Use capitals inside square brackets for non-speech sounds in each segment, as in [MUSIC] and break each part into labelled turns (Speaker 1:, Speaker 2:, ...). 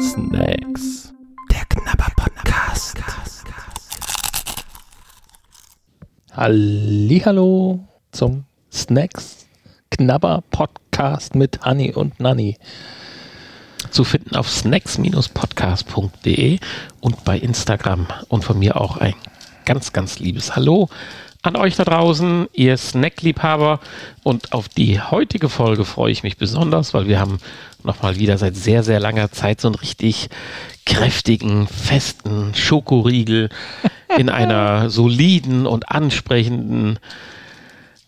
Speaker 1: Snacks. Der Knabber Podcast. Hallo zum Snacks Knabber Podcast mit Hanni und Nanni. Zu finden auf snacks-podcast.de und bei Instagram und von mir auch ein ganz, ganz liebes Hallo an euch da draußen, ihr Snackliebhaber. Und auf die heutige Folge freue ich mich besonders, weil wir haben nochmal wieder seit sehr, sehr langer Zeit so einen richtig kräftigen, festen Schokoriegel [LAUGHS] in einer soliden und ansprechenden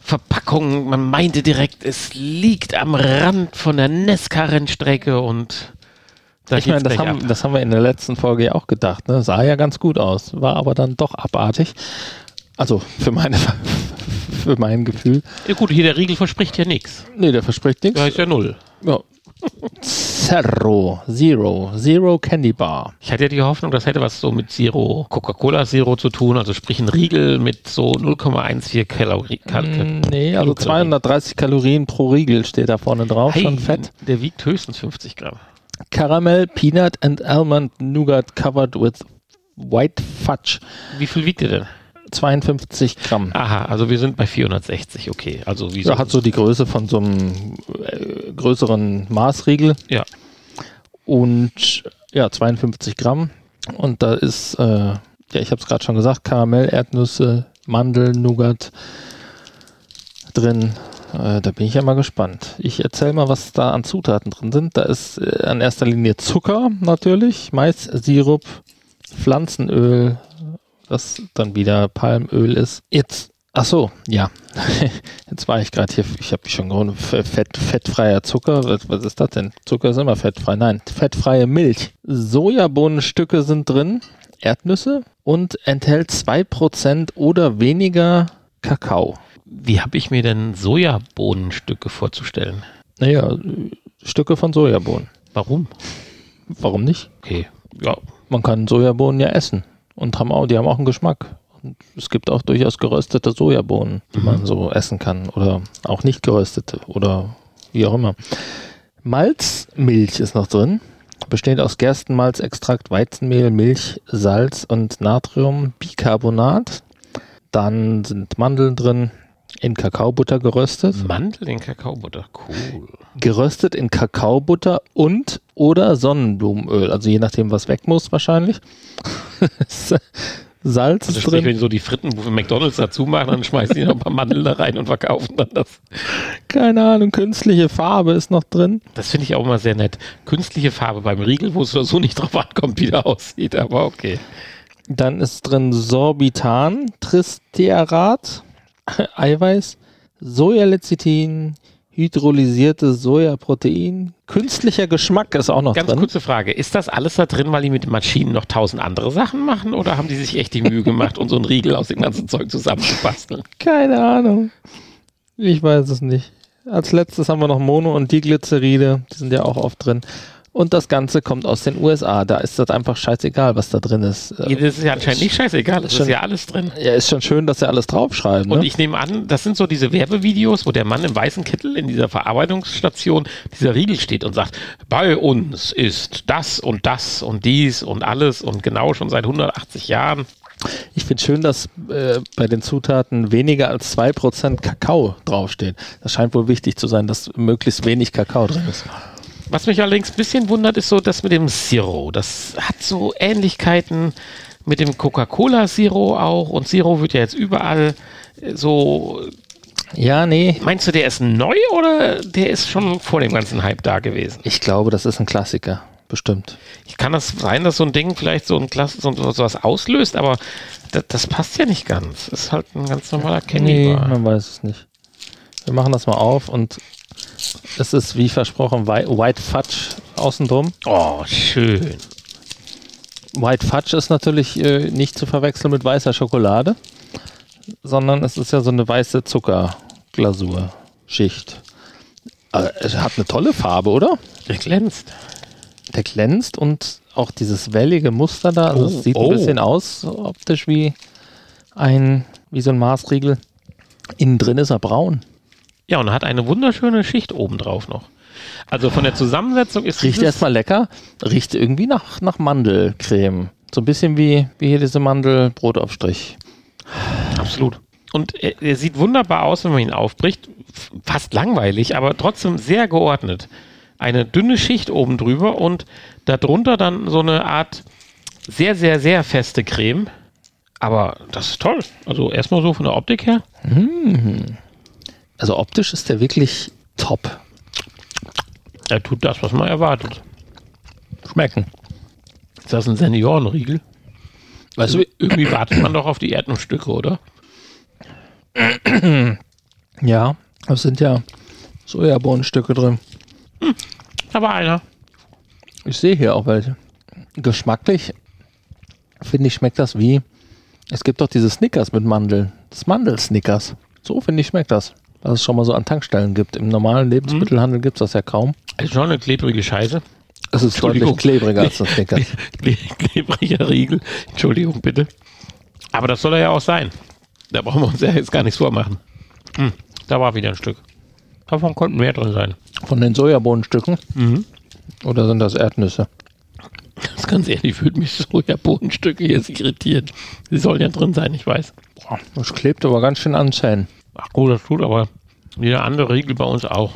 Speaker 1: Verpackung. Man meinte direkt, es liegt am Rand von der Nesca-Rennstrecke und da
Speaker 2: ich meine, das haben, das haben, wir in der letzten Folge ja auch gedacht. Ne? Sah ja ganz gut aus, war aber dann doch abartig. Also für meine für mein Gefühl.
Speaker 1: Ja gut, hier der Riegel verspricht ja nichts.
Speaker 2: Nee, der verspricht nichts.
Speaker 1: Da ist ja null. Ja.
Speaker 2: Zero, Zero, Zero Candy Bar.
Speaker 1: Ich hatte ja die Hoffnung, das hätte was so mit Zero, Coca-Cola Zero zu tun, also sprich ein Riegel mit so 0,14 Kalorien. Kal
Speaker 2: mm, nee, also 230 Kalorien pro Riegel steht da vorne drauf, hey, schon fett.
Speaker 1: Der wiegt höchstens 50 Gramm.
Speaker 2: Caramel, Peanut and Almond Nougat covered with white fudge.
Speaker 1: Wie viel wiegt der denn?
Speaker 2: 52 Gramm.
Speaker 1: Aha, also wir sind bei 460, okay. Also wie
Speaker 2: ja, hat so die Größe von so einem äh, größeren Maßriegel.
Speaker 1: Ja.
Speaker 2: Und ja, 52 Gramm. Und da ist, äh, ja, ich habe es gerade schon gesagt, Karamell, Erdnüsse, Mandel, Nougat drin. Äh, da bin ich ja mal gespannt. Ich erzähle mal, was da an Zutaten drin sind. Da ist äh, in erster Linie Zucker natürlich, Mais-Sirup, Pflanzenöl, das dann wieder Palmöl ist. Jetzt, ach so, ja. [LAUGHS] Jetzt war ich gerade hier, ich habe schon fett, fettfreier Zucker. Was, was ist das denn? Zucker ist immer fettfrei. Nein, fettfreie Milch. Sojabohnenstücke sind drin, Erdnüsse und enthält 2% oder weniger Kakao.
Speaker 1: Wie habe ich mir denn Sojabohnenstücke vorzustellen?
Speaker 2: Naja, Stücke von Sojabohnen.
Speaker 1: Warum?
Speaker 2: Warum nicht?
Speaker 1: Okay, ja.
Speaker 2: Man kann Sojabohnen ja essen und haben auch, die haben auch einen Geschmack. Und es gibt auch durchaus geröstete Sojabohnen, die mhm. man so essen kann oder auch nicht geröstete oder wie auch immer. Malzmilch ist noch drin. Besteht aus Gerstenmalzextrakt, Weizenmehl, Milch, Salz und Natriumbicarbonat. Dann sind Mandeln drin, in Kakaobutter geröstet.
Speaker 1: Mandeln in Kakaobutter, cool.
Speaker 2: Geröstet in Kakaobutter und oder Sonnenblumenöl. Also je nachdem, was weg muss wahrscheinlich. [LAUGHS] Salz
Speaker 1: also ist sprich, drin. Wenn so die Fritten wo wir McDonalds dazu machen, dann schmeißen die noch ein paar Mandeln da rein und verkaufen dann das.
Speaker 2: Keine Ahnung, künstliche Farbe ist noch drin.
Speaker 1: Das finde ich auch immer sehr nett. Künstliche Farbe beim Riegel, wo es so nicht drauf ankommt, wie der aussieht, aber okay.
Speaker 2: Dann ist drin Sorbitan, Tristerat, Eiweiß, Sojalecithin, hydrolysierte Sojaprotein, künstlicher Geschmack ist auch noch
Speaker 1: Ganz
Speaker 2: drin.
Speaker 1: Ganz kurze Frage, ist das alles da drin, weil die mit den Maschinen noch tausend andere Sachen machen oder haben die sich echt die Mühe gemacht, um so einen Riegel aus dem ganzen Zeug zusammenzubasteln?
Speaker 2: Keine Ahnung. Ich weiß es nicht. Als letztes haben wir noch Mono und Diglyceride, die sind ja auch oft drin. Und das Ganze kommt aus den USA. Da ist das einfach scheißegal, was da drin ist.
Speaker 1: Ja, das ist ja anscheinend nicht scheißegal. Das ist, schon, ja alles drin.
Speaker 2: Ja, ist schon schön, dass sie alles draufschreiben.
Speaker 1: Und ne? ich nehme an, das sind so diese Werbevideos, wo der Mann im weißen Kittel in dieser Verarbeitungsstation dieser Riegel steht und sagt, bei uns ist das und das und dies und alles und genau schon seit 180 Jahren.
Speaker 2: Ich finde schön, dass äh, bei den Zutaten weniger als 2% Kakao draufsteht. Das scheint wohl wichtig zu sein, dass möglichst wenig Kakao drin ist.
Speaker 1: Was mich allerdings ein bisschen wundert, ist so das mit dem Zero. Das hat so Ähnlichkeiten mit dem Coca-Cola Zero auch. Und Zero wird ja jetzt überall so.
Speaker 2: Ja, nee.
Speaker 1: Meinst du, der ist neu oder der ist schon vor dem ganzen Hype da gewesen?
Speaker 2: Ich glaube, das ist ein Klassiker. Bestimmt.
Speaker 1: Ich kann das sein, dass so ein Ding vielleicht so ein Klasse, so, so was auslöst, aber das, das, passt ja nicht ganz. Das ist halt ein ganz normaler Candy. Nee,
Speaker 2: man weiß es nicht. Wir machen das mal auf und es ist wie versprochen White Fudge außen drum.
Speaker 1: Oh, schön.
Speaker 2: White Fudge ist natürlich äh, nicht zu verwechseln mit weißer Schokolade, sondern es ist ja so eine weiße Zuckerglasur-Schicht. Äh, es hat eine tolle Farbe, oder?
Speaker 1: Der glänzt.
Speaker 2: Der glänzt und auch dieses wellige Muster da, also oh, es sieht oh. ein bisschen aus optisch wie ein, wie so ein Maßriegel. Innen drin ist er braun.
Speaker 1: Ja, und hat eine wunderschöne Schicht oben drauf noch. Also von der Zusammensetzung ist
Speaker 2: Riecht erstmal lecker, riecht irgendwie nach, nach Mandelcreme. So ein bisschen wie, wie hier diese Mandelbrotaufstrich.
Speaker 1: Absolut. Und er, er sieht wunderbar aus, wenn man ihn aufbricht. Fast langweilig, aber trotzdem sehr geordnet. Eine dünne Schicht oben drüber und darunter dann so eine Art sehr, sehr, sehr feste Creme. Aber das ist toll. Also erstmal so von der Optik her.
Speaker 2: Also optisch ist der wirklich top.
Speaker 1: Er tut das, was man erwartet.
Speaker 2: Schmecken.
Speaker 1: Ist das ein Seniorenriegel?
Speaker 2: Weißt
Speaker 1: Also irgendwie wartet man doch auf die Erdnussstücke, oder?
Speaker 2: Ja, es sind ja Sojabohnenstücke drin.
Speaker 1: Da war einer.
Speaker 2: Ich sehe hier auch welche. Geschmacklich finde ich, schmeckt das wie. Es gibt doch diese Snickers mit Mandeln. Das Mandel-Snickers. So finde ich, schmeckt das. Was es schon mal so an Tankstellen gibt. Im normalen Lebensmittelhandel gibt es das ja kaum.
Speaker 1: Ist schon eine klebrige Scheiße.
Speaker 2: Es ist deutlich klebriger als das [LAUGHS] Snickers.
Speaker 1: Kle klebriger Riegel. Entschuldigung, bitte. Aber das soll er ja auch sein. Da brauchen wir uns ja jetzt gar nichts vormachen. Hm, da war wieder ein Stück. Davon konnten mehr drin sein.
Speaker 2: Von den Sojabohnenstücken? Oder sind das Erdnüsse?
Speaker 1: Das ganz ehrlich, würde mich Sojabohnenstücke jetzt irritieren. Sie sollen ja drin sein, ich weiß.
Speaker 2: Boah, das klebt aber ganz schön an Zähnen.
Speaker 1: Ach gut, das tut aber jeder andere Riegel bei uns auch,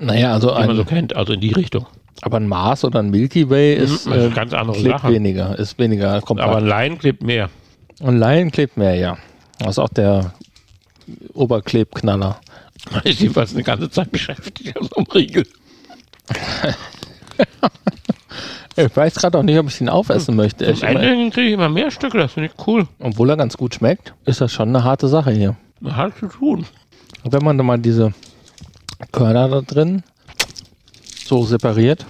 Speaker 2: Naja, also
Speaker 1: den man so
Speaker 2: ein,
Speaker 1: kennt, also in die Richtung.
Speaker 2: aber ein Mars oder ein Milky Way ist,
Speaker 1: Mhm, ist
Speaker 2: äh,
Speaker 1: eine ganz andere
Speaker 2: klebt
Speaker 1: Sache.
Speaker 2: weniger, ist weniger kompakt.
Speaker 1: Aber ein Laien klebt mehr.
Speaker 2: Und Laien klebt mehr, ja. Das ist auch der Oberklebknaller.
Speaker 1: Man ist jedenfalls eine ganze Zeit beschäftigt an so einem Riegel. [LAUGHS]
Speaker 2: Ich weiß gerade auch nicht, ob ich ihn aufessen möchte. Ich
Speaker 1: Am Ende kriege ich immer mehr Stücke, das finde ich cool.
Speaker 2: obwohl er ganz gut schmeckt, ist das schon eine harte Sache hier.
Speaker 1: Hat zu tun.
Speaker 2: Und wenn man dann mal diese Körner da drin so separiert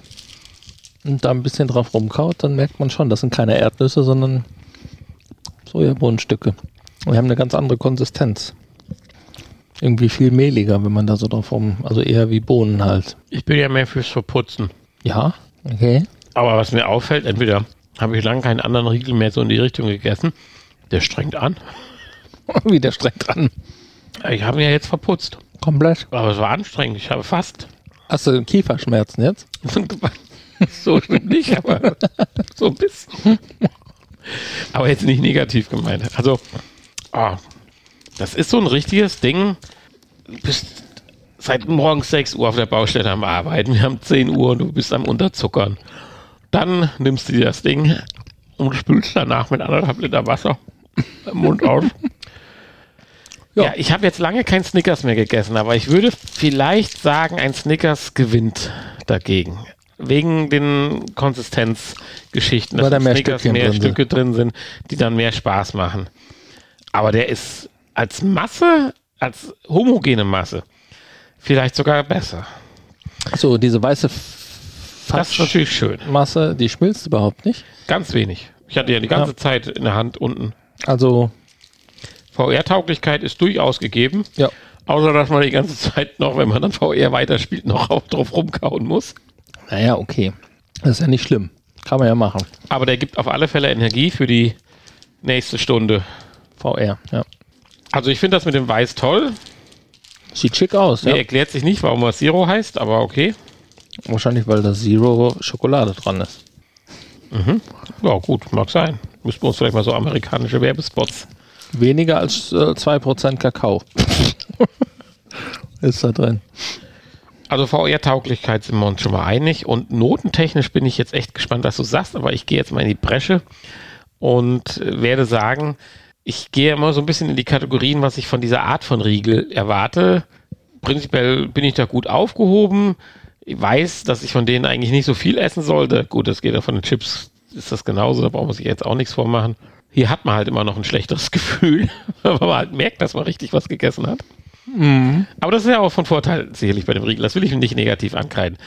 Speaker 2: und da ein bisschen drauf rumkaut, dann merkt man schon, das sind keine Erdnüsse, sondern Sojabohnenstücke. Und die haben eine ganz andere Konsistenz. Irgendwie viel mehliger, wenn man da so drauf rum, also eher wie Bohnen halt.
Speaker 1: Ich bin ja mehr fürs Verputzen.
Speaker 2: Ja, okay.
Speaker 1: Aber was mir auffällt, entweder habe ich lange keinen anderen Riegel mehr so in die Richtung gegessen. Der strengt an. [LAUGHS]
Speaker 2: Wieder streng dran.
Speaker 1: Ich habe ihn ja jetzt verputzt.
Speaker 2: Komplett.
Speaker 1: Aber es war anstrengend. Ich habe fast.
Speaker 2: Hast du Kieferschmerzen jetzt? [LAUGHS]
Speaker 1: so schlimm nicht, aber [LAUGHS] so ein bisschen. Aber jetzt nicht negativ gemeint. Also, ah, das ist so ein richtiges Ding. Du bist seit morgens 6 Uhr auf der Baustelle am Arbeiten. Wir haben 10 Uhr und du bist am Unterzuckern. Dann nimmst du dir das Ding und spülst danach mit anderthalb Liter Wasser im Mund aus.
Speaker 2: Ja.
Speaker 1: Ja, ich habe jetzt lange kein Snickers mehr gegessen, aber ich würde vielleicht sagen, ein Snickers gewinnt dagegen. Wegen den Konsistenzgeschichten,
Speaker 2: Weil da mehr
Speaker 1: Snickers
Speaker 2: Stückchen
Speaker 1: mehr
Speaker 2: drin sind.
Speaker 1: Stücke drin sind, die dann mehr Spaß machen. Aber der ist als Masse, als homogene Masse, vielleicht sogar besser.
Speaker 2: So, diese weiße
Speaker 1: Das ist natürlich schön.
Speaker 2: Masse, die schmilzt überhaupt nicht.
Speaker 1: Ganz wenig. Ich hatte ja die ganze
Speaker 2: Ja.
Speaker 1: Zeit in der Hand unten.
Speaker 2: Also,
Speaker 1: VR-Tauglichkeit ist durchaus gegeben.
Speaker 2: ja.
Speaker 1: Außer, dass man die ganze Zeit noch, wenn man dann VR weiterspielt, noch auf, drauf rumkauen muss.
Speaker 2: Naja, okay. Das ist ja nicht schlimm. Kann man ja machen.
Speaker 1: Aber der gibt auf alle Fälle Energie für die nächste Stunde.
Speaker 2: VR, ja.
Speaker 1: Also ich finde das mit dem Weiß toll.
Speaker 2: Sieht schick aus,
Speaker 1: Mir
Speaker 2: ja.
Speaker 1: erklärt sich nicht, warum das Zero heißt, aber okay.
Speaker 2: Wahrscheinlich, weil da Zero Schokolade dran ist.
Speaker 1: Ja, gut, mag sein. Müssten wir uns vielleicht mal so amerikanische Werbespots.
Speaker 2: Weniger als äh, 2% Kakao. [LAUGHS] ist da drin.
Speaker 1: Also VR-Tauglichkeit sind wir uns schon mal einig. Und notentechnisch bin ich jetzt echt gespannt, was du sagst, aber ich gehe jetzt mal in die Bresche und äh, werde sagen, ich gehe immer so ein bisschen in die Kategorien, was ich von dieser Art von Riegel erwarte. Prinzipiell bin ich da gut aufgehoben. Ich weiß, dass ich von denen eigentlich nicht so viel essen sollte. Gut, das geht ja von den Chips, ist das genauso, da braucht man sich jetzt auch nichts vormachen. Hier hat man halt immer noch ein schlechteres [LAUGHS] Gefühl, weil man halt merkt, dass man richtig was gegessen hat. Aber das ist ja auch von Vorteil sicherlich bei dem Riegel. Das will ich nicht negativ ankreiden.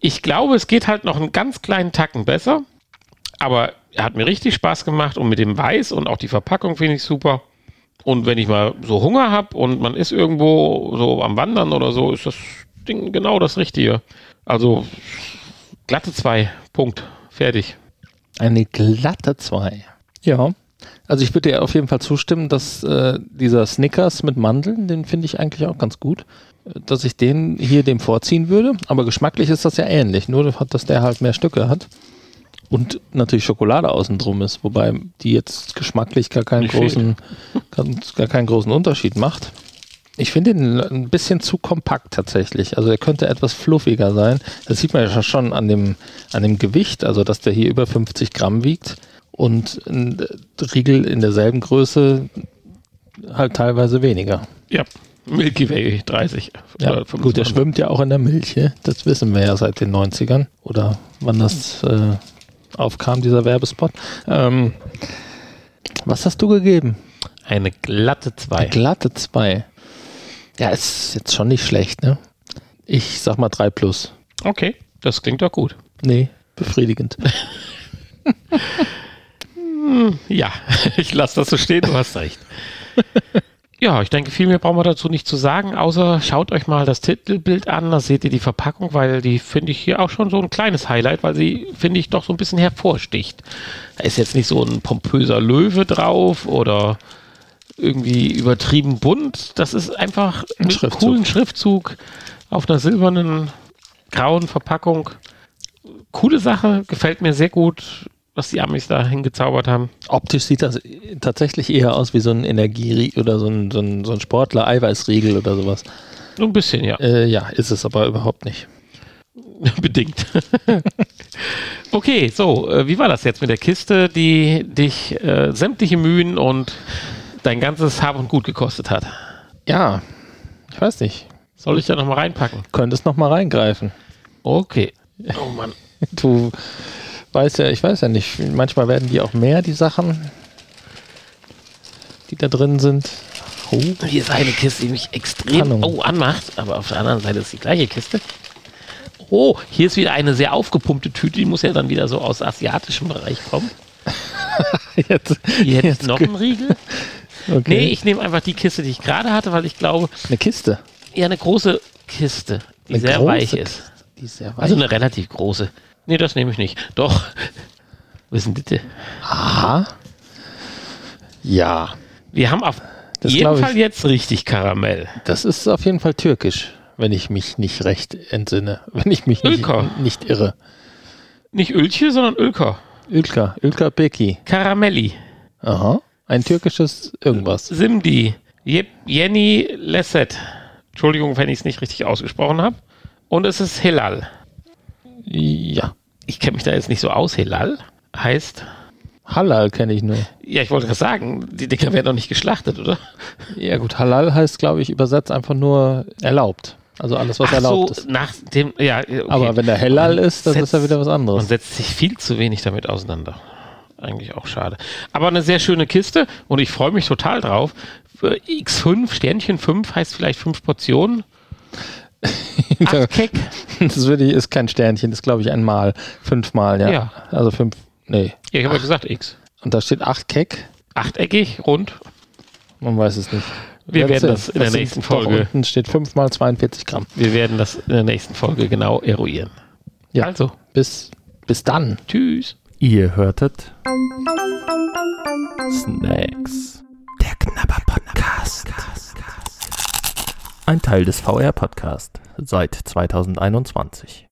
Speaker 1: Ich glaube, es geht halt noch einen ganz kleinen Tacken besser. Aber er hat mir richtig Spaß gemacht und mit dem Weiß und auch die Verpackung finde ich super. Und wenn ich mal so Hunger habe und man ist irgendwo so am Wandern oder so, ist das Ding genau das Richtige. Also glatte zwei, Punkt, fertig.
Speaker 2: Eine glatte 2. Ja. Also ich würde dir auf jeden Fall zustimmen, dass äh, dieser Snickers mit Mandeln, den finde ich eigentlich auch ganz gut. dass ich den hier dem vorziehen würde. Aber geschmacklich ist das ja ähnlich, nur dass der halt mehr Stücke hat. Und natürlich Schokolade außen drum ist, wobei die jetzt geschmacklich gar keinen, großen, gar, gar keinen großen Unterschied macht. Ich finde ihn ein bisschen zu kompakt tatsächlich. Also er könnte etwas fluffiger sein. Das sieht man ja schon an dem, an dem Gewicht, also dass der hier über 50 Gramm wiegt und ein Riegel in derselben Größe halt teilweise weniger.
Speaker 1: Ja, Milky Way 30.
Speaker 2: Ja, gut, der schwimmt ja auch in der Milch. Das wissen wir ja seit den 90ern oder wann das äh, aufkam, dieser Werbespot. Ähm, was hast du gegeben?
Speaker 1: Eine glatte 2.
Speaker 2: Glatte 2. Ja, ist jetzt schon nicht schlecht, ne? Ich sag mal 3 plus.
Speaker 1: Okay, das klingt doch gut.
Speaker 2: Nee, befriedigend. [LAUGHS]
Speaker 1: ja, [LAUGHS] ich lasse das so stehen, du hast recht. [LAUGHS] Ja, ich denke, viel mehr brauchen wir dazu nicht zu sagen, außer schaut euch mal das Titelbild an, da seht ihr die Verpackung, weil die finde ich hier auch schon so ein kleines Highlight, weil sie, finde ich, doch so ein bisschen hervorsticht. Da ist jetzt nicht so ein pompöser Löwe drauf oder irgendwie übertrieben bunt. Das ist einfach ein mit coolen Schriftzug auf einer silbernen, grauen Verpackung. Coole Sache, gefällt mir sehr gut was die Amis da hingezaubert haben.
Speaker 2: Optisch sieht das tatsächlich eher aus wie so ein Energie- oder so ein, so ein, so ein Sportler-Eiweißriegel oder sowas.
Speaker 1: So ein bisschen, ja.
Speaker 2: Äh, ja, ist es aber überhaupt nicht. [LAUGHS]
Speaker 1: Bedingt. [LAUGHS] okay, so, äh, wie war das jetzt mit der Kiste, die dich äh, sämtliche Mühen und dein ganzes Hab und Gut gekostet hat?
Speaker 2: Ja, ich weiß nicht.
Speaker 1: Soll ich da nochmal reinpacken?
Speaker 2: Könntest nochmal reingreifen.
Speaker 1: Okay. [LAUGHS] Oh Mann.
Speaker 2: Du weiß ja, ich weiß ja nicht, manchmal werden die auch mehr, die Sachen, die da drin sind.
Speaker 1: Oh. Hier ist eine Kiste, die mich extrem oh, anmacht, aber auf der anderen Seite ist die gleiche Kiste. Oh, hier ist wieder eine sehr aufgepumpte Tüte, die muss ja dann wieder so aus asiatischem Bereich kommen. [LAUGHS] jetzt, hier hätte jetzt noch einen Riegel. [LAUGHS] Okay. Nee, ich nehme einfach die Kiste, die ich gerade hatte, weil ich glaube.
Speaker 2: Eine Kiste?
Speaker 1: Ja, eine große Kiste, die eine sehr weich ist. Die sehr weich. Also eine relativ große. Nee, das nehme ich nicht. Doch. Wissen bitte.
Speaker 2: Aha. Ja.
Speaker 1: Wir haben auf das jeden Fall jetzt richtig Karamell.
Speaker 2: Das ist auf jeden Fall türkisch, wenn ich mich nicht recht entsinne. Wenn ich mich nicht, nicht, irre.
Speaker 1: Nicht Ölche, sondern Ölker.
Speaker 2: Ölker. Ölker Beki.
Speaker 1: Karamelli.
Speaker 2: Aha. Ein türkisches irgendwas.
Speaker 1: Simdi. Jenny Lesset. Entschuldigung, wenn ich es nicht richtig ausgesprochen habe. Und es ist Hilal.
Speaker 2: Ja.
Speaker 1: Ich kenne mich da jetzt nicht so aus. Helal heißt.
Speaker 2: Halal kenne ich nur.
Speaker 1: Ja, ich wollte gerade sagen, die Dinger werden doch nicht geschlachtet, oder?
Speaker 2: Ja, gut. Halal heißt, glaube ich, übersetzt einfach nur erlaubt. Also alles, was Ach erlaubt so, ist.
Speaker 1: Nach dem, ja, okay.
Speaker 2: Aber wenn der Hellal ist, dann setzt, ist ja wieder was anderes.
Speaker 1: Man setzt sich viel zu wenig damit auseinander. Eigentlich auch schade. Aber eine sehr schöne Kiste und ich freue mich total drauf. X5, Sternchen 5 heißt vielleicht 5 Portionen. [LAUGHS]
Speaker 2: Acht Keck. Das würde ich, ist kein Sternchen, das ist glaube ich einmal, fünfmal, ja. ja. Also fünf, nee.
Speaker 1: Ja, ich habe ja gesagt X.
Speaker 2: Und da steht acht Keck.
Speaker 1: Achteckig, rund.
Speaker 2: Man weiß es nicht.
Speaker 1: Wir werden das in der nächsten Folge.
Speaker 2: Unten steht 5 mal 42 Gramm.
Speaker 1: Wir werden das in der nächsten Folge genau eruieren.
Speaker 2: Ja. Also, bis, bis dann.
Speaker 1: Tschüss.
Speaker 2: Ihr hörtet Snacks. Ein Teil des VR Podcast seit 2021.